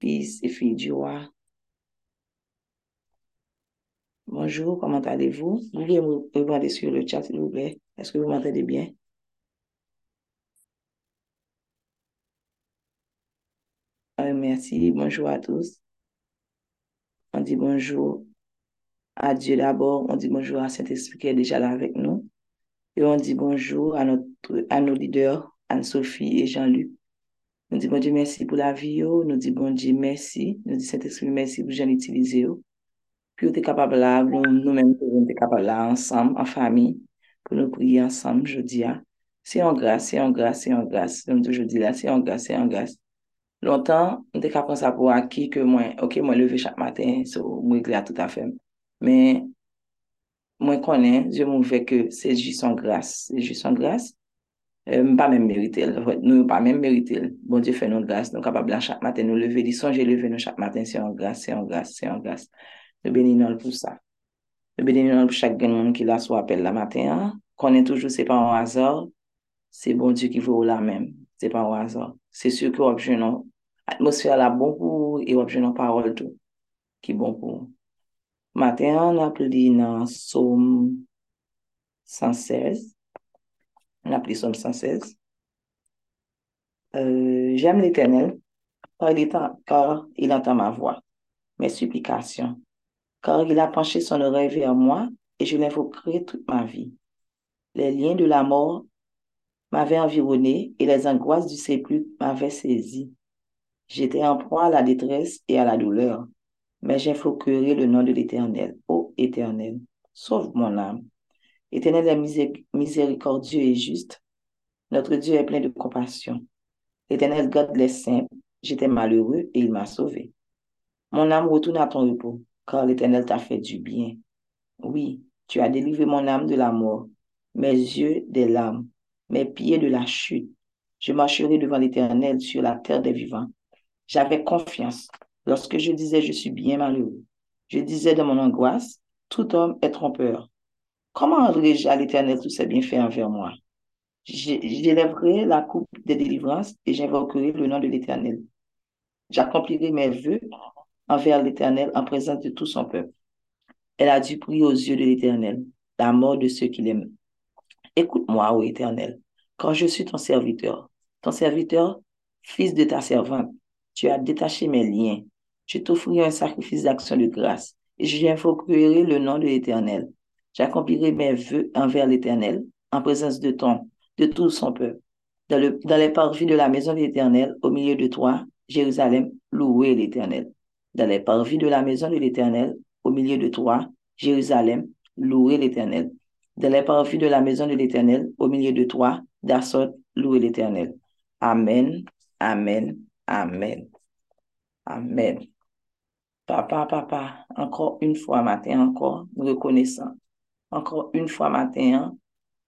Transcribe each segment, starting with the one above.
fils et filles du roi. Bonjour, comment allez-vous? Vous pouvez me regarder sur le chat, s'il vous plaît. Est-ce que vous m'entendez bien? Euh, merci, bonjour à tous. On dit bonjour à Dieu d'abord, on dit bonjour à Saint-Esprit qui est déjà là avec nous. Et on dit bonjour à, notre, à nos leaders, Anne-Sophie et Jean-Luc. Nou di bon di mersi pou la vi yo, oh. nou di bon di mersi, nou di sent espri mersi pou jen itilize oh. yo. Pi yo te kapab la, nou menm pou jen te kapab la ansam, an fami, pou nou priye ansam jodi ya. Ah. Se yon grase, se yon grase, se yon grase, se yon jodi la, se yon grase, se yon grase. Lontan, nou te kapab sa pou aki ke mwen, ok mwen leve chak maten, so mwen gla tout afem. Men, mwen konen, je mwen veke se jis son grase, se jis son grase. Euh, mpa men merite el, nou mpa men merite el. Bon Diyo fè nou grase, nou kapab lan chak maten nou leve, di sonje leve nou chak maten, se yon grase, se yon grase, se yon grase. Nou beni nou pou sa. Nou beni nou pou chak gen moun ki la sou apel la maten. Konen toujou se pa an wazor, se bon Diyo ki vou la men, se pa an wazor. Se sou ki wap jenon, atmosfè la bon pou, e wap jenon parol tou, ki bon pou. Maten an ap li nan som 116, On a appelé Somme 116. Euh, J'aime l'éternel, car, car il entend ma voix, mes supplications, car il a penché son oreille vers moi et je l'invoquerai toute ma vie. Les liens de la mort m'avaient environné et les angoisses du sépulcre m'avaient saisi. J'étais en proie à la détresse et à la douleur, mais j'invoquerai le nom de l'Éternel. Ô Éternel, sauve mon âme. Éternel est miséricordieux et juste. Notre Dieu est plein de compassion. L'Éternel garde les saints. J'étais malheureux et il m'a sauvé. Mon âme retourne à ton repos, car l'Éternel t'a fait du bien. Oui, tu as délivré mon âme de la mort, mes yeux des larmes, mes pieds de la chute. Je marcherai devant l'Éternel sur la terre des vivants. J'avais confiance lorsque je disais je suis bien malheureux. Je disais dans mon angoisse, tout homme est trompeur. Comment rendrai-je à l'Éternel tous ses bienfaits envers moi? J'élèverai la coupe de délivrance et j'invoquerai le nom de l'Éternel. J'accomplirai mes vœux envers l'Éternel en présence de tout son peuple. Elle a dû prier aux yeux de l'Éternel, la mort de ceux qui l'aiment. Écoute-moi, ô Éternel, quand je suis ton serviteur, ton serviteur, fils de ta servante. Tu as détaché mes liens. Je t'offrirai un sacrifice d'action de grâce et j'invoquerai le nom de l'Éternel. J'accomplirai mes vœux envers l'Éternel en présence de ton, de tout son peuple. Dans, le, dans les parvis de la maison de l'Éternel, au milieu de toi, Jérusalem, louez l'Éternel. Dans les parvis de la maison de l'Éternel, au milieu de toi, Jérusalem, louez l'Éternel. Dans les parvis de la maison de l'Éternel, au milieu de toi, Dassot, louez l'Éternel. Amen, Amen, Amen. Amen. Papa, papa, encore une fois matin, encore, nous reconnaissons. Encore une fois matin,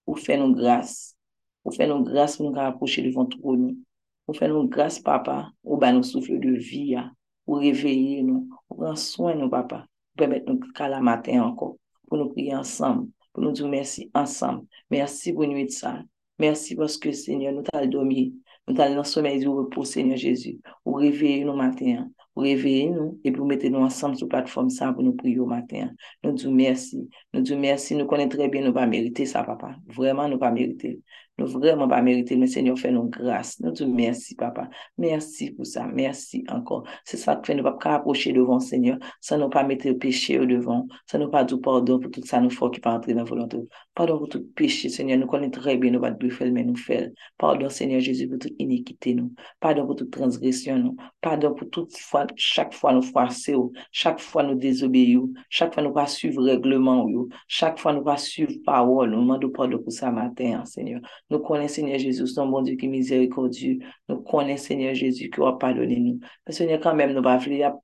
pour faire nos grâces. Pour faire nos grâces pour nous approcher devant trône. Pour faire nos grâces, papa, pour nous souffle de vie, pour réveiller nous, pour prendre soin de nous, papa. Pour permettre nous qu'à la matin encore, pour nous prier ensemble, pour nous dire merci ensemble. Merci pour nuit de ça. Merci parce que, Seigneur, nous t'as dormi. Nous allons dans le sommeil du repos, Seigneur Jésus. Ou réveiller nous matin. Ou réveiller nous et pour mettre nous ensemble sur la plateforme ça pour nous prier au matin. Nous disons merci. Nous disons merci. Nous connaissons très bien, nous pas mériter ça, papa. Vraiment, nous pas mériter. Nous vraiment pas mériter, mais Seigneur, fais nous grâce. Nous disons merci, papa. Merci pour ça. Merci encore. C'est ça que fait nous pas approcher devant, Seigneur, sans nous pas mettre le péché devant, sans nous pas pardon pour tout ça, nous faut qui pas entrer dans la volonté. Pardon pour tout péché, Seigneur. Nous connaissons très bien, nous pas de faire, mais nous faire. Pardon, Seigneur Jésus, pour toute iniquité, nous. Pardon pour toute transgression, nous. Pardon pour toute fois, chaque fois nous froisser, chaque fois nous désobéir, chaque fois nous pas suivre règlement, chaque fois nous pas suivre parole. Nous demandons pardon pour ça matin, Seigneur. Nous connaissons, Seigneur Jésus, son bon Dieu qui est miséricordieux. Nous connaissons, Seigneur Jésus, qui va pardonner nous. Seigneur, quand même, nous pas faire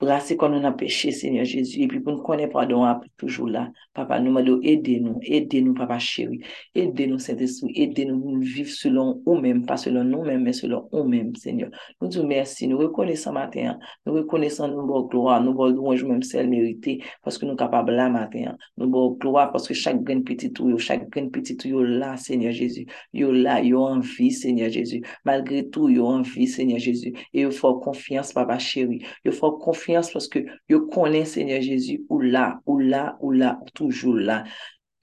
Brasser quand on a péché, Seigneur Jésus, et puis pour nous connaître pardon, toujours là. Papa, nous demandons, aidez-nous, aidez-nous, Papa chéri. Aidez-nous, Saint-Esprit, aidez-nous à vivre selon nous-mêmes, pas selon nous-mêmes, mais selon nous-mêmes, Seigneur. Nous te remercions, nous reconnaissons matin, nous reconnaissons nos gloire, nous voulons louange même celle méritée, parce que nous sommes capables là matin. Nous voulons gloire, parce que chaque grain petit tout, chaque grain petit tout, là, Seigneur Jésus. Yo là, yo en vie, Seigneur Jésus. Malgré tout, yo en vie, Seigneur Jésus. Et il faut confiance, Papa chéri. Il faut confiance konfians paske yo konen Seigneur Jezu ou la, ou la, ou la, ou toujou la.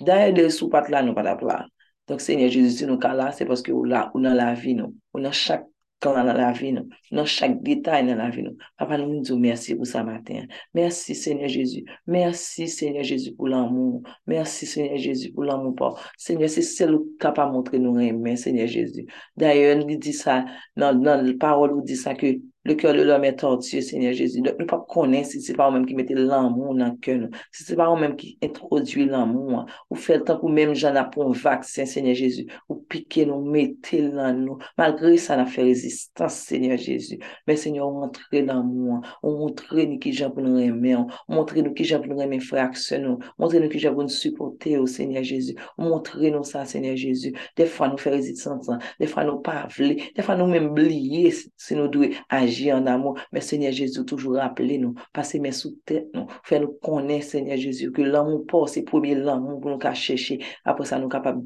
Daye de sou pat la nou pat ap la. Donk Seigneur Jezu nou ka la, se paske ou la, ou nan la vi nou, ou nan chak klan nan la vi nou, nan chak detay nan la vi nou. Papa nou nou djou mersi pou sa maten. Mersi Seigneur Jezu. Mersi Seigneur Jezu pou l'amou. Mersi Seigneur Jezu pou l'amou pa. Seigneur, se sel ou ka pa montre nou remen, Seigneur Jezu. Daye, nou di sa, nan, nan parol ou di sa ke Le kèr de l'homme est tortueux, Seigneur Jésus. Nou pa konen si se pa ou mèm ki mette l'amou nan kèr nou. Si se pa ou mèm ki introduye l'amou. Ou fèl tan pou mèm jan apon vaksin, Seigneur Jésus. Ou pike nou, mette l'an nou. Malgré sa na fè rezistans, Seigneur Jésus. Mè Seigneur, ou montre l'amou. Ou montre nou ki jan pou nou remè. Ou montre nou ki jan pou nou remè fraksyon nou. Montre nou ki jan pou nou supporte ou, oh, Seigneur Jésus. Ou montre nou sa, Seigneur Jésus. De fwa nou fè rezistans. De fwa nou pa vle. De fwa nou mèm bliye se nou dwe aje. Agir en amour. Mais Seigneur Jésus, toujours rappeler nous, passer mes sous tête nous, faire nous connaître, Seigneur Jésus, que l'amour pas, c'est premier l'amour pour nous chercher. Après ça, nous capables de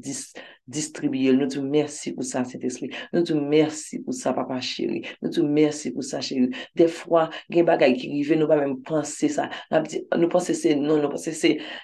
distribuer. Nous te merci pour ça, Saint-Esprit. Nous te merci pour ça, papa chéri. Nous te merci pour ça, chéri. Des fois, il y a des choses qui arrivent, nous pas même penser ça. Nous pensons c'est non, nous pensons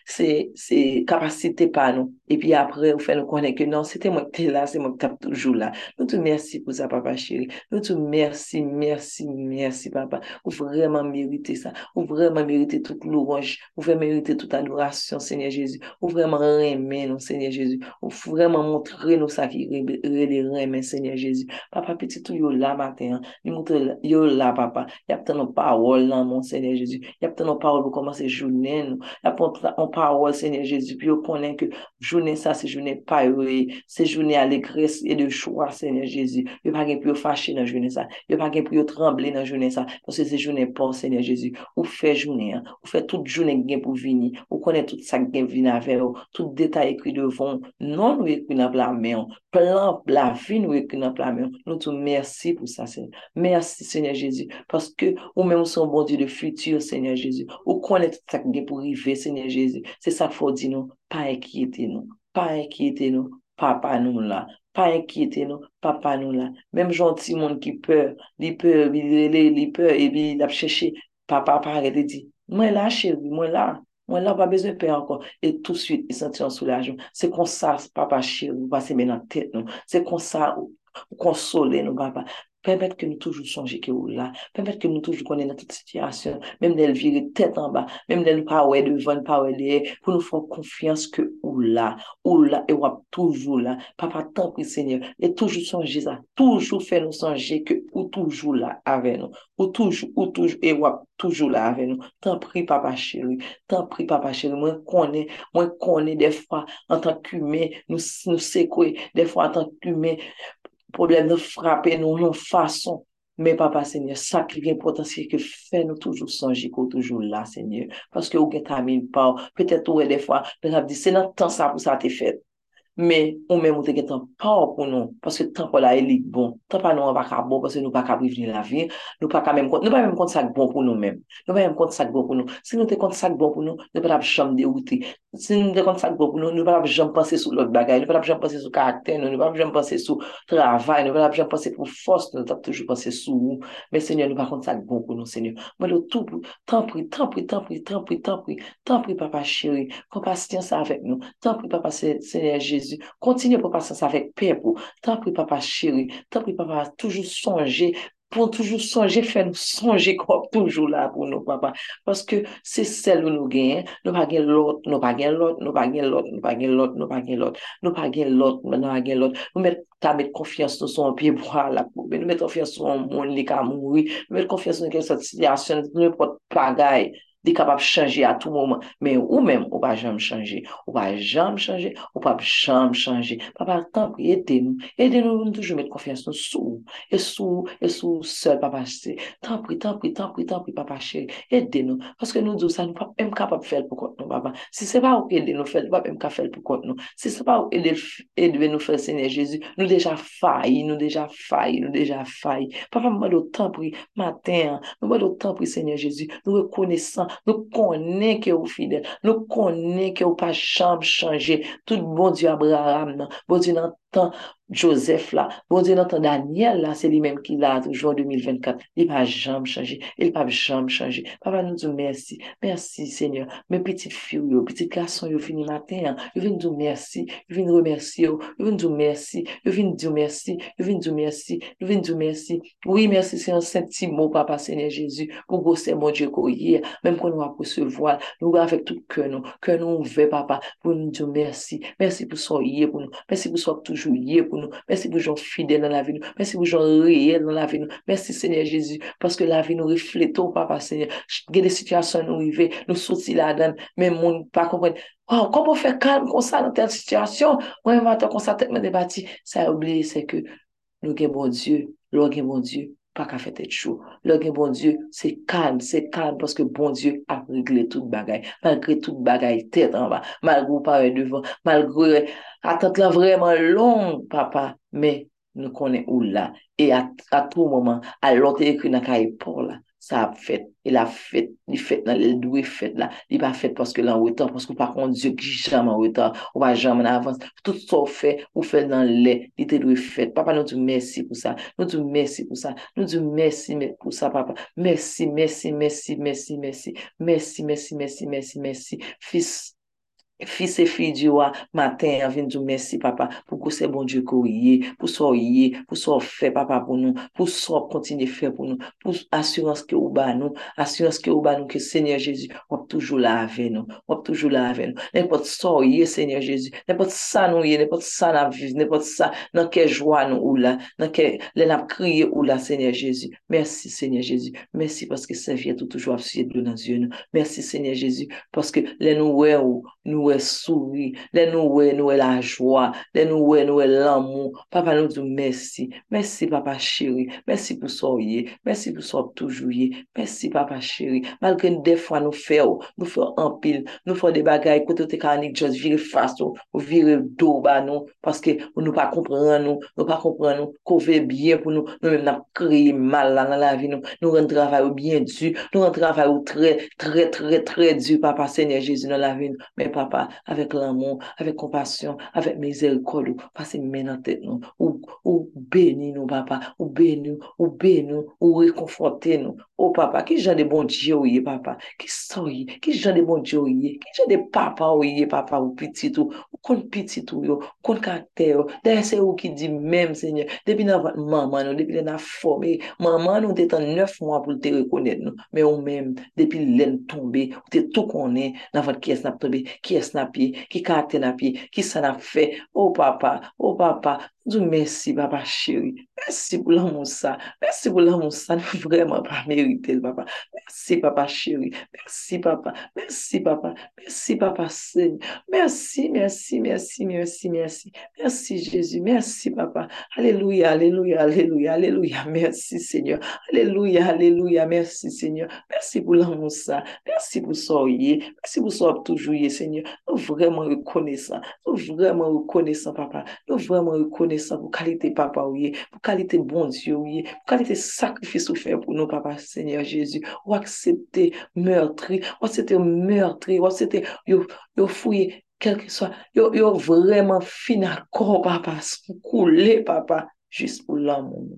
c'est c'est capacité pas nous. Et puis après, on fait nous connaître que non, c'était moi qui là, c'est moi qui toujours là. Nous te merci pour ça, papa chéri. Nous te merci, merci, merci, papa. Vous vraiment méritez ça. Vous vraiment méritez toute louange. Vous vraiment méritez toute adoration, Seigneur Jésus. Vous vraiment aimer nous, Seigneur Jésus. Vous vraiment montre nou sa ki rele remen, Seigneur Jezu. Papa, piti tou yo la maten, li montre yo la, papa. Yap ten nou pawol nan, mon Seigneur Jezu. Yap ten nou pawol pou komanse jounen nou. Yap ten nou pawol, Seigneur Jezu, pi yo konen ke jounen sa, se jounen payoye, se jounen alegres e de chwa, Seigneur Jezu. Yo pa gen pou yo fache nan jounen sa. Yo pa gen pou yo tremble nan jounen sa. Pwese se jounen pon, Seigneur Jezu. Ou fe jounen, ou fe tout jounen gen pou vini. Ou konen tout sa gen vina ver, ou tout detay ekri devon. Non ou ekri nan nan plamen, plan la vi nou ekri nan plamen, nou tou mersi pou sa, Seigneur. Mersi, Seigneur Jésus, paske ou men ou son bon di de futur, Seigneur Jésus, ou konen tout sa gen pou rive, Seigneur Jésus, se sa fò di nou, pa ekite nou, pa ekite nou, papa nou la, pa ekite nou, papa nou la, mem jonti moun ki peur, li peur, li peur, li peur, e bi la pcheche, papa pa arete di, mwen la chevi, mwen la, Mwen la pa bezwen pe ankon. Et tout suite, e y senti an soulajou. Se kon sa, papa chir, ou pa se men an tet nou. Se kon sa, ou Konsole nou papa. Permet ke nou toujou sonje ki ou la. Permet ke nou toujou konen nan tout sityasyon. Mem del vire tèt an ba. Mem del pa wè devan, pa wè de. Pou nou fò konfians ke ou la. Ou la e wap toujou la. Papa tan pri seigneur. E toujou sonje sa. Toujou fè nou sonje ke ou toujou la avè nou. Ou toujou, ou toujou, e wap toujou la avè nou. Tan pri papa chéri. Tan pri papa chéri. Mwen konen, mwen konen defwa an tan kume. Nou, nou sekwe. Defwa an tan kume. problem nou frape nou yon fason, men papa seigneur, sa ki gen potansye ke fe nou toujou sonje ko toujou la seigneur, paske ou gen tamin pa ou, petet ou e defwa, men ap di se nan tan sa pou sa te fet, men, ou men te gen tan pa ou pou nou, paske tan pou la elik bon, tan pa nou an baka bon, paske nou baka vivri la vi, nou baka menm kont, nou pa menm kont sak bon pou nou menm, nou pa menm kont sak bon pou nou, si nou te kont sak bon pou nou, nou pa la jom de outi, si nou te kont sak bon pou nou, nou pa la jom pense sou lot bagay, nou pa la jom pense sou karakter nou, nou pa la jom pense sou travay, nou pa la jom pense pou fos, nou tap toujou pense sou ou, men senyor, nou pa kont sak bon pou nou, senyor, mwen lo tou pou, tan pri, tan pri, tan pri, tan pri, tan pri, tan pri papa chéri, kompasyen sa avek nou, tan pri papa senyor Jésus, Jésus. Continue pour passer ça avec paix pour. Tant pis, papa chéri. Tant pis, papa, toujours songer. Pour toujours songer, faire nous songer comme toujours là pour nous, papa. Parce que c'est celle où nous gagnons. Nous pas gagnons l'autre, nous pas gagnons l'autre, nous pas gagnons l'autre, nous pas gagnons l'autre, nous pas gagnons l'autre, nous pas gagnons l'autre, nous pas gagnons l'autre. Nous mettons ta met konfians nou son piye bwa la poube, nou met konfians nou an moun li ka Nous nou confiance konfians nou situation, nous silyasyon, nou pot pagay, li kapap chanje a tou mouman, men ou men ou pa jam chanje, ou pa jam chanje, ou pa jam chanje, papa tan pri ete nou, ete nou nou toujou met konfians nou sou, e sou, e sou sel papa se, tan pri, tan pri, tan pri, tan pri papa che, ete nou, paske nou dou sa nou pa m kapap fel pou kont nou papa, si se pa ou ete nou fel, nou pa m kapap fel pou kont nou, si se pa ou ete nou fel Seigneur Jezu, nou deja fayi, nou deja fayi, nou deja fayi, papa m wad ou tan pri, matin, m wad ou tan pri Senye Jezu, nou rekonesan, Nou konen ke ou fidel, nou konen ke ou pa chanm chanje, tout bon di Abraham bon di nan tan Joseph là, bon Dieu, notre Daniel là, c'est lui-même qui l'a toujours en 2024. Il va jamais changer. Il va jamais changer. Papa nous dit merci. Merci Seigneur. Mes petites filles, mes petits garçons, ils fini matin. Hein. Ils viennent dire merci. Ils viennent remercier. Ils viennent nous merci. Ils viennent dire merci. Ils viennent dire merci. Ils viennent dire merci. Oui, merci c'est un saint petit mot, Papa Seigneur Jésus, pour grosser mon Dieu hier, même quand nous pour ce voile, nous avec tout cœur nous, que nous ouvert, Papa, pour nous dire merci. Merci pour son hier pour nous. Merci pour son toujours hier pour nous nou, mersi pou joun fidèl nan la vi nou, mersi pou joun reyèl nan la vi nou, mersi Seigneur Jésus, paske la vi nou refleto, Papa Seigneur, gè de situasyon nou yve, nou soti la dan, men moun pa kompren, waw, kon pou fè kalm kon sa nan tel situasyon, mwen atan kon sa tek men debati, sa oubliye se ke nou gen bon Dieu, lò gen bon Dieu, pa ka fè tèt chou, lò gen bon Dieu, se kalm, se kalm, paske bon Dieu a regle tout bagay, malgré tout bagay tèt an ba, malgré ou pa wè devan, malgré atant la vreman long, papa, men nou konen ou la, e a tou mouman, a lote ekri nan ka epor la, sa ap fèt, il ap fèt, li fèt nan lèl dwe fèt la, li pa fèt paske lan wè tan, paske pa kon Diyo ki jaman wè tan, ou pa jaman avans, tout sa ou fè, ou fèt nan lè, li te dwe fèt, papa nou di mèsi pou sa, nou di mèsi pou sa, nou di mèsi pou sa papa, mèsi, mèsi, mèsi, mèsi, mèsi, mèsi, mèsi, mèsi, mèsi, mèsi, fis, Fis e fi diwa, maten avin djou mersi papa, pou kou se bon diyo kou ye, pou sou ye, pou sou fe papa pou nou, pou sou kontine fe pou nou, pou asyans ke ou ba nou, asyans ke ou ba nou ke Seigneur Jezu, wap toujou la ave nou, wap toujou la ave nou. nepot sou ye Seigneur Jezu, nepot sa nou ye, nepot sa nan viv, nepot sa nan ke jwa nou ou la, nan ke lè nan kriye ou la Seigneur Jezu. Mersi Seigneur Jezu, mersi paske se fye tou toujou ap siye dou nan zye nou. Mersi Seigneur Jezu, paske lè nou we ou, nou we wè souri, lè nou wè nou wè la jwa, lè nou wè nou wè l'amou. Papa nou dou mèsi, mèsi papa chéri, mèsi pou sou ye, mèsi pou sou toujou ye, mèsi papa chéri. Malke nou defwa nou fè ou, nou fè anpil, nou fè de bagay kote te kanik jòs vire fason, ou vire do ba nou, paske ou nou pa kompran nou, nou pa kompran nou, kou kove bien pou nou, nou mèm nan kriye mal la nan la vi nou, nou ren travay ou bien du, nou ren travay ou tre, tre, tre, tre, tre du, papa Seigneur Jésus nan la vi nou, mè papa avec l'amour, avec compassion, avec miséricorde, passez maintenant tête nous, ou, ou bénis nous, papa, ou bénis ou bénis ou réconfortez nous. Oh papa, qui genre de bon Dieu, oui, papa, qui soyez, qui genre de bon Dieu, oui, qui genre de papa, oui, papa, ou petit, ou, kon pitit ou yo, kon karakter yo, deye se ou ki di mèm seigne, depi nan vat maman nou, depi lè nan fome, maman nou te tan 9 mwa pou te rekonet nou, mè ou mèm, depi lè n tombe, ou te tou konen, nan vat ki es nap tombe, ki es nap ye, ki karakter nap ye, ki sa nap fe, ou oh, papa, ou oh, papa, mersi papa cheri mersi pou la moussa, mersi pou la moussa nou vreman papa. Mersi papa cheri, mersi papa. Mersi papa, mersi papa se mersi, mersi, mersi mersi, mersi, mersi jesu mersi papa, aleluya, aleluya aleluya, aleluya, mersi seigneur. Aleluya, aleluya, mersi seigneur. Mersi pou la moussa mersi pou soye, mersi pou seigneur, nou vreman rekonesan, nou vreman rekonesan papa, nou vreman rekonesan pou kalite papa ouye, pou kalite bon diyo ouye, pou kalite sakrifis ou fe pou nou papa, seigneur Jezu ou aksepte meurtri ou aksepte meurtri, ou aksepte yo fouye, kelke so yo vreman finakon papa, sou koule papa jist pou l'amon,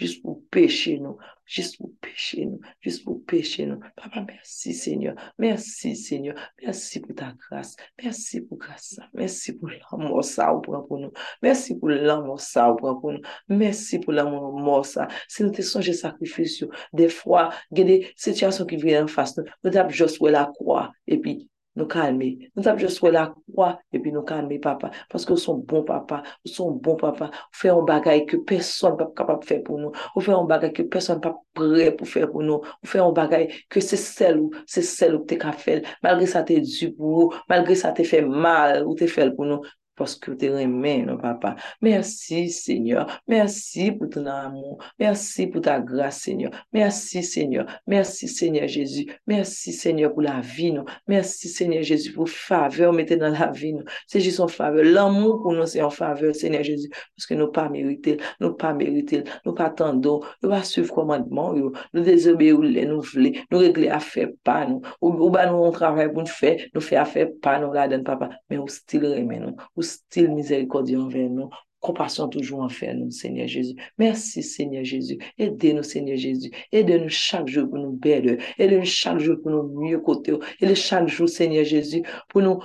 Jist pou peche nou. Jist pou peche nou. Jist pou peche nou. Papa, mersi Seigneur. Mersi Seigneur. Mersi pou ta grase. Mersi pou grase. Mersi pou l'amor sa ou pran pou nou. Mersi pou l'amor sa ou pran pou nou. Mersi pou l'amor sa. Se nou te sonje sakrifisyon. De fwa, gede, se tiyason ki vye an fas nou. Nou tap jos wè la kwa. epi, nous calmer. Nous avons juste la croix et puis nous calmer, papa. Parce que nous sommes bons papa. Nous sommes bons papa. Nous faisons un bagage que personne n'est capable de faire pour nous. Nous faisons un bagage que personne n'est pas prêt pour faire pour nous. Nous faisons un bagage que c'est celle où, c'est celle où tu as fait. Malgré ça, tu es dû pour nous. Malgré ça, tu fait mal ou tu fait pour nous. paske ou te remen nou papa. Mersi Seigneur, mersi pou ton amou, mersi pou ta grase Seigneur, mersi Seigneur, mersi Seigneur Jezu, mersi Seigneur pou la vi nou, mersi Seigneur Jezu pou faveur mette nan la vi nou, se jis son faveur, l'amou pou nou se yon faveur Seigneur Jezu, paske nou pa merite, nou pa merite, nou pa tando, nou pa suiv komandman yo, nou dezobe ou le nou vle, nou regle a fe pa nou, ou, ou ba nou an travay pou nou fe, nou fe a fe pa nou la den papa, men ou stil remen nou, ou style miséricordieux envers nous. Compassion toujours envers nous, Seigneur Jésus. Merci, Seigneur Jésus. Aidez-nous, Seigneur Jésus. Aidez-nous chaque jour pour nous belle. Aidez-nous chaque jour pour nous mieux côté. Aidez-nous chaque jour, Seigneur Jésus, pour nous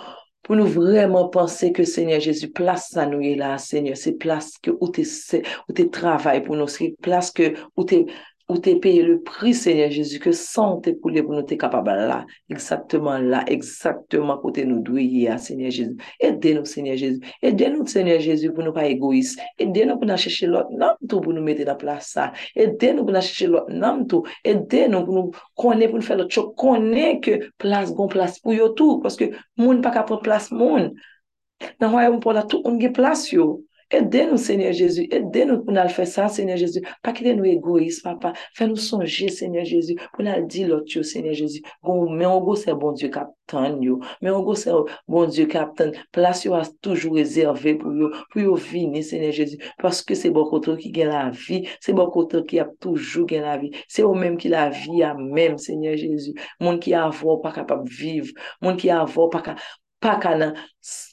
pour nous vraiment penser que Seigneur Jésus, place ça nous est là, Seigneur. C'est place que où tu travailles pour nous. C'est place que où tu ou te peye le pri, Seigneur Jésus, ke san te koule pou nou te kapab la, eksaktman la, eksaktman kote nou dweye ya, Seigneur Jésus. Ede nou, Seigneur Jésus. Ede nou, Seigneur Jésus, pou nou pa egois. Ede nou pou nan chèche lot nam tou pou nou mette nan plasa. Ede nou pou nan chèche lot nam tou. Ede nou pou nou konen pou nou fè lot chok. Konen ke plas gon plas pou yo tou, paske moun pa kapon plas moun. Nan wè yon pou la tou, on ge plas yo. Ede nou, Seigneur Jezu, ede nou pou nan fè sa, Seigneur Jezu, pa ki de nou egoist, papa, fè nou sonje, Seigneur Jezu, pou nan di lot yo, Seigneur Jezu, goun men ongo se bon Diyo kapten yo, men ongo se bon Diyo kapten, plas yo as toujou rezerve pou yo, pou yo vini, Seigneur Jezu, paske se bon koto ki gen la vi, se bon koto ki ap toujou gen la vi, se ou menm ki la vi a menm, Seigneur Jezu, moun ki avon pa kapap viv, moun ki avon pa kapap, pa ka nan,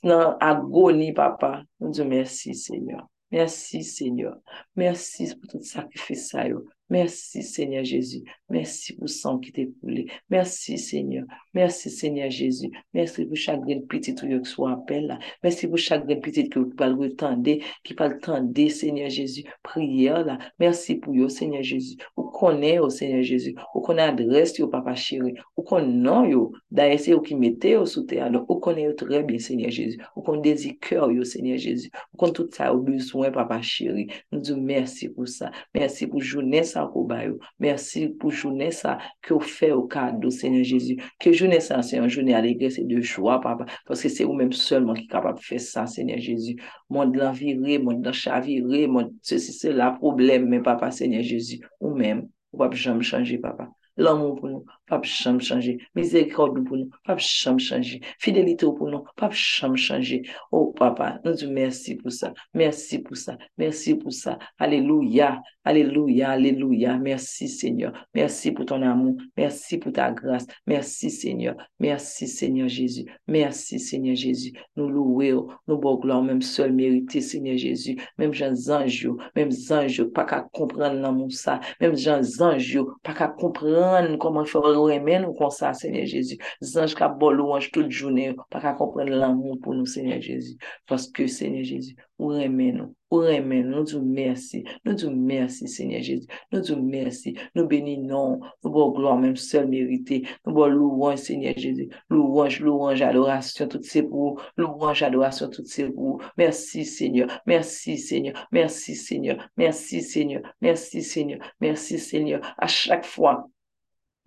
nan agoni, papa. Nou diyo, mersi, Senyor. Mersi, Senyor. Mersi pou tout sakrifisa yo. Merci, Seigneur Jésus. Merci pour le sang qui t'est coulé. Merci, Seigneur. Merci, Seigneur Jésus. Merci pour chaque grain petit qui soit appel là. Merci pour chaque grain petit que vous pouvez retendre, qui parle tendre, Seigneur Jésus. Prière là. Merci pour vous, Seigneur Jésus. Vous connaissez, au Seigneur Jésus. Vous connaissez l'adresse, au Papa chéri. Vous connaissez, d'ailleurs, c'est vous qui mettez au sous terre. Vous connaissez très bien, Seigneur Jésus. Vous connaissez des cœurs, Seigneur Jésus. Vous connaissez tout ça au besoin, Papa chéri. Nous disons merci pour ça. Merci pour journée ça, sa kou bayou. Mersi pou jounen sa ki ou fe ou kado, Seigneur Jezu. Ke jounen sa, Seigneur, jounen alegre, se de jwa, papa. Paske se ou menm selman ki kapap fe sa, Seigneur Jezu. Moun de lan vire, moun de lan chavire, moun se si se la problem, men papa, Seigneur Jezu. Ou menm, ou pap jom chanje, papa. L'amour pour nous, pas jamais changer. Miséricorde pour nous, pas jamais changer. Fidélité pour nous, pas jamais changer. Oh, papa, nous disons merci pour ça. Merci pour ça. Merci pour ça. Alléluia. Alléluia. Alléluia. Merci, Seigneur. Merci pour ton amour. Merci pour ta grâce. Merci, Seigneur. Merci, Seigneur Jésus. Merci, Seigneur Jésus. Nous louons, nous bon même seul mérité, Seigneur Jésus. Même gens anges, même anges, pas qu'à comprendre l'amour ça. Même gens anges, pas qu'à comprendre comment faire aimer nous comme ça, Seigneur Jésus. Zange qui bon louange toute journée, pas qu'à comprendre l'amour pour nous, Seigneur Jésus. Que, Seigneur Jésus, ou aimer nous, ou aimer nous, nous disons merci, nous disons merci, Seigneur Jésus, nous disons merci, nous bénissons, nous bon gloire, même seul mérité, nous bon louange, Seigneur Jésus, louange, louange, adoration, tout c'est pour louange, adoration, tout c'est pour merci, Seigneur, merci, Seigneur, merci, Seigneur, merci, Seigneur, merci, Seigneur, merci, Seigneur, à chaque fois,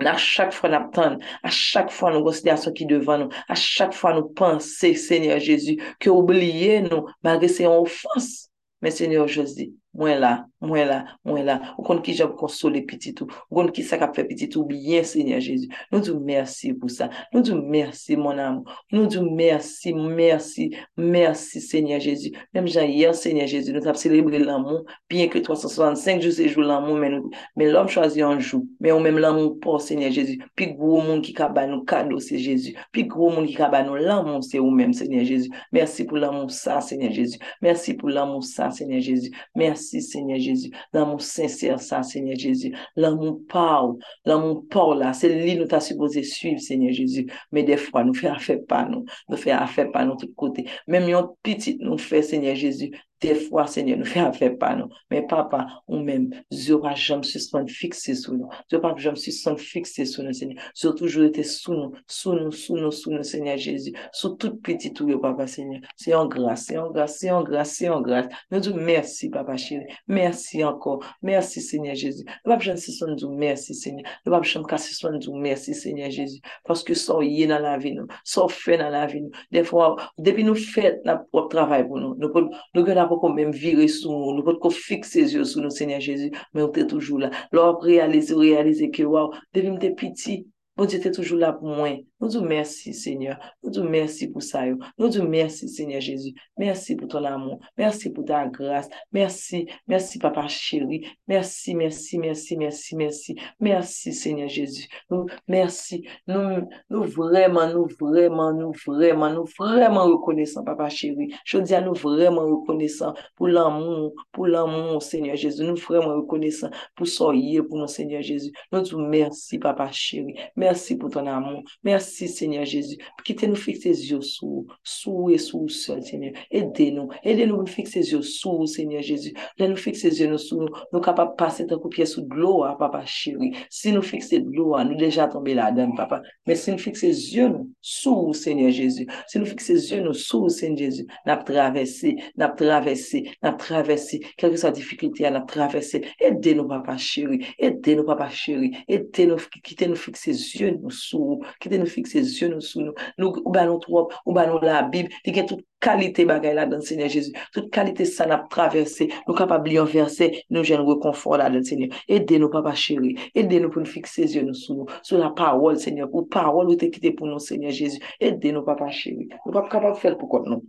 A chak fwa nap tan, a chak fwa nou goside aso ki devan nou, a chak fwa nou panse, Seigneur Jezu, ki oubliye nou, magre se yon ofans. Men Seigneur Jezu, mwen la, Mwen la, mwen la, ou kon ki job konsole pititou, ou kon ki sak ap fe pititou, oubliye Seigneur Jezu. Nou djou mersi pou sa, nou djou mersi mon amou, nou djou mersi, mersi, mersi Seigneur Jezu. Mem jan yer Seigneur Jezu, nou tap celebre l'amou, bien ke 365 jou se jou l'amou men nou. Men l'om chwazi anjou, men ou men l'amou pou Seigneur Jezu. Pi gwo moun ki kaba nou kado se Jezu, pi gwo moun ki kaba nou l'amou se ou men Seigneur Jezu. Mersi pou l'amou sa Seigneur Jezu, mersi pou l'amou sa Seigneur Jezu, mersi Seigneur Jezu. Jésus. L'amour sincère, ça, Seigneur Jésus. L'amour parle. l'amour parle, là, c'est lui nous t'a supposé suivre, Seigneur Jésus. Mais des fois, nous fait affaire pas nous. Nous fait affaire pas nous de tous côtés. Même une petite nous fait, Seigneur Jésus. Des fois, Seigneur, nous fait affaire pas nous. Mais papa, ou même, Zora, je me suspend fixé sous nous. Zora, je me suspend fixé sous nous, Seigneur. Zora, toujours été sous nous, sous nous, sous nous, sous nous, Seigneur Jésus. Sous toute petite ou papa, Seigneur. C'est en grâce, c'est en grâce, c'est en grâce, c'est en grâce. Nous disons merci, papa chéri. Merci encore. Merci, Seigneur Jésus. Zora, je me suspend nous, merci, Seigneur. Zora, je me suspend nous, merci, Seigneur Jésus. Parce que ça y est dans la vie, nous. Ça fait dans la vie, nous. Des fois, depuis nous fait notre propre travail pour nous. Nous, nous, nous, pa pou kon men vire sou, nou pot kon fikse zyo sou nou Seigneur Jezu, men ou te toujou la. Lò ap realize, realize ke waw, devim te piti, bon di te toujou la pou mwen, Nous te merci, Seigneur. Nous te merci pour ça. Nous te merci, Seigneur Jésus. Merci pour ton amour. Merci pour ta grâce. Merci, merci, papa chéri. Merci, merci, merci, merci, merci. Merci, Seigneur Jésus. Nous, merci. Nous, nous vraiment, nous vraiment, nous vraiment, nous vraiment reconnaissants, papa chéri. Je dis à nous vraiment reconnaissants pour l'amour, pour l'amour, Seigneur Jésus. Nous vraiment reconnaissants pour soyer, pour nous, Seigneur Jésus. Nous te merci, papa chéri. Merci pour ton amour. Merci Seigneur Jésus. Quittez nous fixer les yeux sous, sous et sous Seigneur. Aidez-nous. Aidez-nous à fixer les yeux sous, Seigneur Jésus. Laissez nous fixer les yeux sous nous. Nous capables de passer un coup de pied sous de l'eau, hein, papa chéri. Si nous fixons de l'eau, hein, nous déjà là-dedans, papa. Mais si nous les yeux sous, Seigneur Jésus. Si nous fixons les yeux sous, Seigneur Jésus. Nous traversé, nous traversé, nous traversé. Quelle que soit la difficulté, nous traversé. Aidez-nous, papa chéri. Aidez-nous, papa chéri. Aidez-nous, quittez nous fixer les yeux sous, quittez nous fixer fikse zyon nou sou nou, nou ou ba nou trop, ou ba nou la bib, li gen tout kalite bagay la dan Senye Jezu, tout kalite sa nap traverse, nou kapab li anverse, nou jen wè konfor la dan Senye, ede nou papa chéri, ede nou pou nou fikse zyon nou sou nou, sou la parol Senye, ou parol ou te kite pou nou Senye Jezu, ede nou papa chéri, nou pap kapab fel pou kont nou.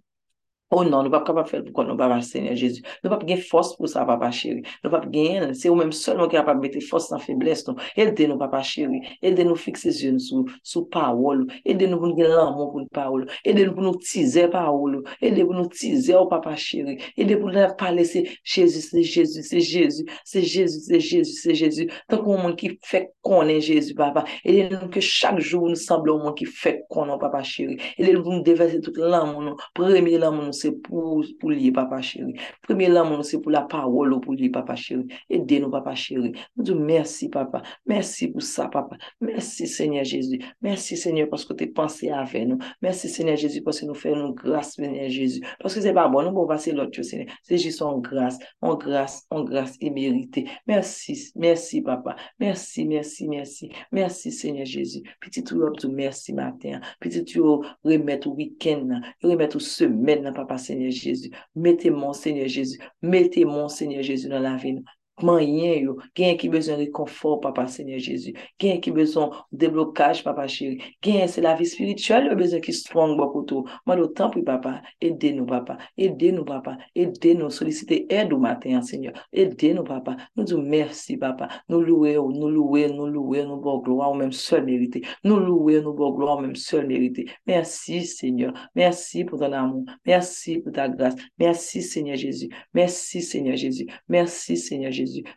Oh non, nou pa pa fel pou kon nou papa Seigneur Jésus. Nou pa pa gen fos pou sa papa chéri. Nou pa pa gen, se ou menm solman ki apap bete fos nan febles nou. Elde nou papa chéri. Elde nou fikse zyon sou, sou paol. Elde nou pou nou gen lanmou pou nou paol. Elde nou pou nou tize paol. Elde pou nou tize ou papa chéri. Elde pou nou pale se Jésus, se Jésus, se Jésus, se Jésus, se Jésus, se Jésus. Tan kon moun ki fek konen Jezu papa. Elde nou ke chak jou nou sembla ou moun ki fek konen papa chéri. Elde nou pou nou devese tout lanmou nou. Premi lanman nou. se pou, pou liye papa chéri. Premye l'amour se pou la parole pou liye papa chéri. Ede nou papa chéri. Nou djou mersi papa. Mersi pou sa papa. Mersi Seigneur Jésus. Mersi Seigneur paske te panse ave nou. Mersi Seigneur Jésus paske nou fè nou grâs Seigneur Jésus. Paske se pa bon nou pou vase lot yo Seigneur. Se jisou an grâs, an grâs, an grâs e merite. Mersi, mersi papa. Mersi, mersi, mersi. Mersi Seigneur Jésus. Petit ou lop djou mersi matin. Petit ou remet ou week-end nan. Remet ou semen nan papa. Seigneur Jésus. Mettez mon Seigneur Jésus. Mettez mon Seigneur Jésus dans la vie. Manye yo, gen qui besoin de confort, papa Seigneur Jésus? Gen qui besoin de déblocage, papa chéri? Gen, c'est la vie spirituelle, le besoin qui strong tout. Moi, le temps, papa, aidez-nous, papa. Aidez-nous, papa. Aidez-nous, sollicitez aide au matin, Seigneur. Aidez-nous, papa. Nous disons merci, papa. Nous louons, nous louons, nous louons, nous bon gloire, même seul mérité. Nous louons, nous bon gloire, même seul mérité. Merci, Seigneur. Merci pour ton amour. Merci pour ta grâce. Merci, Seigneur Jésus. Merci, Seigneur Jésus. Merci, Seigneur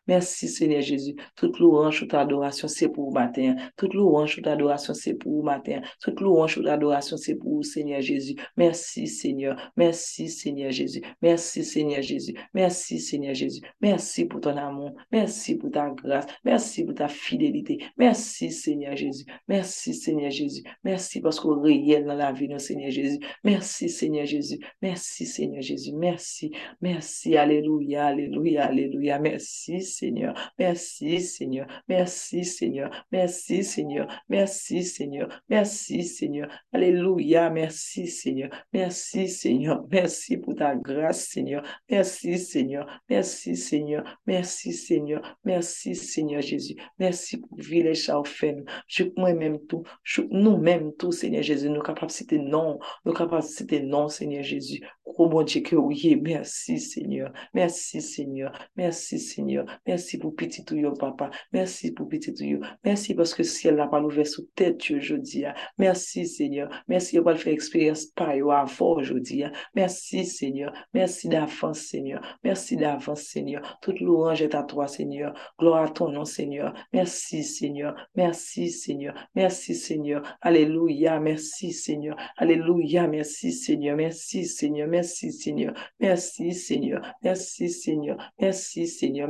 Merci Seigneur Jésus. Toute louange, toute adoration, c'est pour vous matin. Toute louange, toute adoration, c'est pour vous matin. Toute louange, toute adoration, c'est pour vous, Seigneur Jésus. Merci Seigneur. Merci Seigneur Jésus. Merci Seigneur Jésus. Merci Seigneur Jésus. Merci pour ton amour. Merci pour ta grâce. Merci pour ta fidélité. Merci Seigneur Jésus. Merci Seigneur Jésus. Merci parce qu'on réel dans la vie Seigneur Jésus. Merci Seigneur Jésus. Merci Seigneur Jésus. Merci. Merci. Alléluia. Alléluia. Alléluia. Merci. Merci Seigneur. Merci Seigneur. Merci Seigneur. Merci Seigneur. Merci Seigneur. Merci Seigneur. Alléluia. Merci Seigneur. Merci Seigneur. Merci pour ta grâce Seigneur. Merci Seigneur. Merci Seigneur. Merci Seigneur. Merci Seigneur Jésus. Merci pour vivre les Je moi-même tout. Nous-mêmes tout Seigneur Jésus. Nos capacités non. Nos capacités non Seigneur Jésus. Oh mon Dieu que oui. Merci Seigneur. Merci Seigneur. Merci Seigneur. Merci pour petit tout papa. Merci pour petit tout. Merci parce que ciel n'a pas ouvert sous tête aujourd'hui. Merci, Seigneur. Merci pour faire expérience par avant aujourd'hui. Merci, Seigneur. Merci d'avance, Seigneur. Merci d'avance, Seigneur. Toute louange est à toi, Seigneur. Gloire à ton nom, Seigneur. Merci, Seigneur. Merci, Seigneur. Merci, Seigneur. Alléluia. Merci, Seigneur. Alléluia. Merci, Seigneur. Merci, Seigneur. Merci, Seigneur. Merci, Seigneur. Merci, Seigneur. Merci, Seigneur.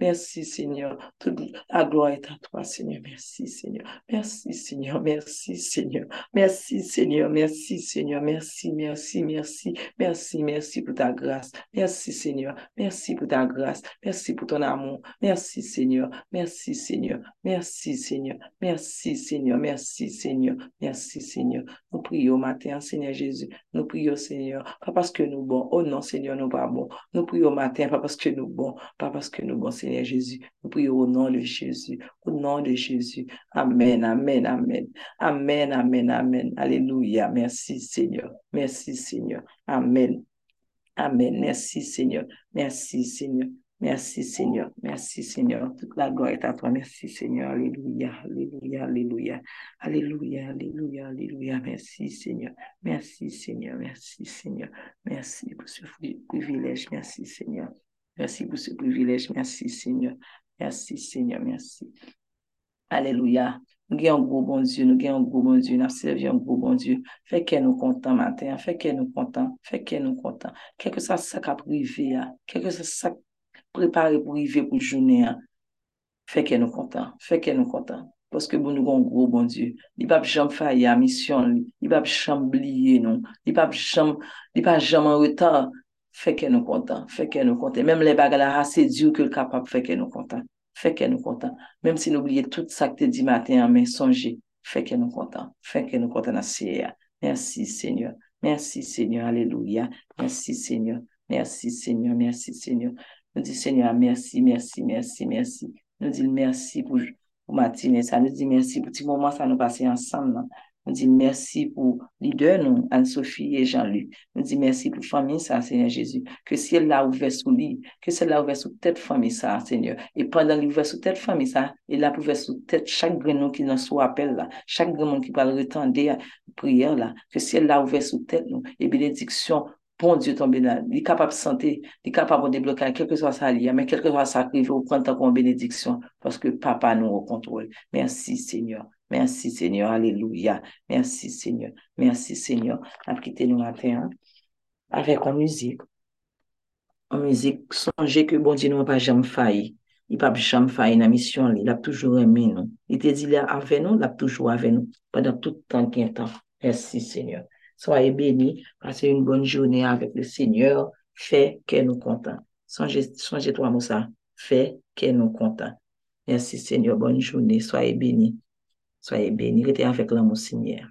Merci, Seigneur. Toute la gloire est à toi, Seigneur. Merci, Seigneur. Merci, Seigneur. Merci, Seigneur. Merci, Seigneur. Merci, Seigneur. Merci, merci, merci. Merci, merci pour ta grâce. Merci, Seigneur. Merci pour ta grâce. Merci pour ton amour. Merci, Seigneur. Merci, Seigneur. Merci, Seigneur. Merci, Seigneur. Merci, Seigneur. Merci, Seigneur. Nous prions matin, Seigneur Jésus. Nous prions, Seigneur. Pas parce que nous bon. Oh non, Seigneur, nous pas bon. Nous prions matin, pas parce que nous bon. Pas parce que nous bon, Seigneur Jésus. Nous prions au nom de Jésus. Au nom de Jésus. Amen, amen, amen. Amen, amen, amen. Alléluia. Merci, Seigneur. Merci, Seigneur. Amen. Amen. Merci, Seigneur. Merci, Seigneur. Merci, Seigneur. Merci, Seigneur. Toute la gloire est à toi. Merci, Seigneur. Alléluia. Alléluia. Alléluia. Alléluia. Alléluia. Alléluia. Merci, Seigneur. Merci, Seigneur. Merci, Seigneur. Merci pour ce privilège. Merci, Seigneur. Merci pour ce privilège. Merci, Seigneur. Merci, Seigneur. Merci. Alléluia. Nous avons un gros bon Dieu. Nous avons un gros bon Dieu. Nous avons un gros bon Dieu. Fait qu'elle nous content matin. Fait qu'elle nous content. Fait qu'elle nous content. Quelque chose ça qu'a privé. Hein. Quelque chose ça préparé pour vivre pour journée. Hein. Fait qu'elle nous content. Fait qu'elle nous content. Parce que nous avons un gros bon Dieu. Il n'y a pas de faire la mission. Il n'y a pas de jamais oublier. Il n'y a pas de en retard. Feke nou kontan, feke nou kontan. Mem le bagala ha, se diyo ke l kapap nous nou fait Feke nous kontan. Même si nous oublions tout sa ke te di maten an hein, men sonje. Feke nou kontan, feke nou kontan asye ya. Mersi Seigneur, merci, Seigneur, alléluia, merci, Seigneur, merci, Seigneur, merci, Seigneur. Nous disons Seigneur, merci, merci, merci, merci. Nous disons merci pour pou matine sa. Nou di mersi pou ti mouman sa nou pase ansam nan. Hein. Nous disons merci pour les deux, nous, Anne-Sophie et Jean-Luc. Nous disons merci pour famille, ça, Seigneur Jésus. Que si elle l'a ouvert sous lit, que si elle l'a ouvert sous tête famille, ça, Seigneur. Et pendant l'ouvert sous tête famille, ça, elle l'a ouvert sous tête chaque grenou qui nous soit appel là, chaque grenou qui va le retendre prière là, que si elle l'a ouvert sous tête nous, et bénédiction bon Dieu tombe là, il est capable de santé, il est capable de débloquer, quel que soit sa lie, mais quel que soit sa privé, au prendre comme bénédiction, parce que papa nous au contrôle. Merci Seigneur. Merci Seigneur. Alléluia. Merci Seigneur. Merci Seigneur. A quitté nous matin hein, avec en musique. En musique, songez que bon Dieu n'a pas jamais failli. Il n'a pas jamais failli dans la mission. Il a toujours aimé nous. Il te dit là avec nous, il a toujours avec nous pendant tout le temps qu'il temps. Merci Seigneur. Soyez bénis, passez une bonne journée avec le Seigneur. Fais que nous contents. Songez, songez toi, Moussa. Fais que nous contents. Merci Seigneur. Bonne journée. Soyez bénis. Soyez bénis. Restez avec l'amour Seigneur.